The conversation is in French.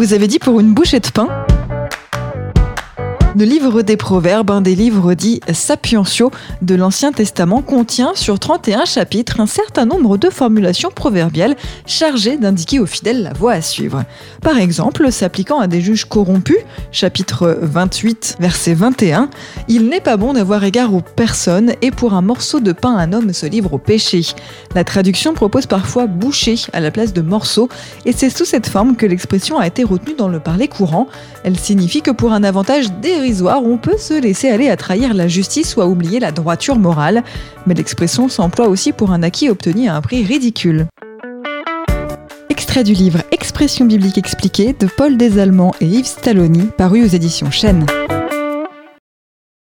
Vous avez dit pour une bouchée de pain le livre des Proverbes, un des livres dits sapientiaux de l'Ancien Testament, contient sur 31 chapitres un certain nombre de formulations proverbiales chargées d'indiquer aux fidèles la voie à suivre. Par exemple, s'appliquant à des juges corrompus, chapitre 28, verset 21, Il n'est pas bon d'avoir égard aux personnes et pour un morceau de pain un homme se livre au péché. La traduction propose parfois boucher à la place de morceau et c'est sous cette forme que l'expression a été retenue dans le parler courant. Elle signifie que pour un avantage on peut se laisser aller à trahir la justice ou à oublier la droiture morale, mais l'expression s'emploie aussi pour un acquis obtenu à un prix ridicule. Extrait du livre Expression biblique expliquée de Paul Desallemands et Yves Stalloni, paru aux éditions Chênes.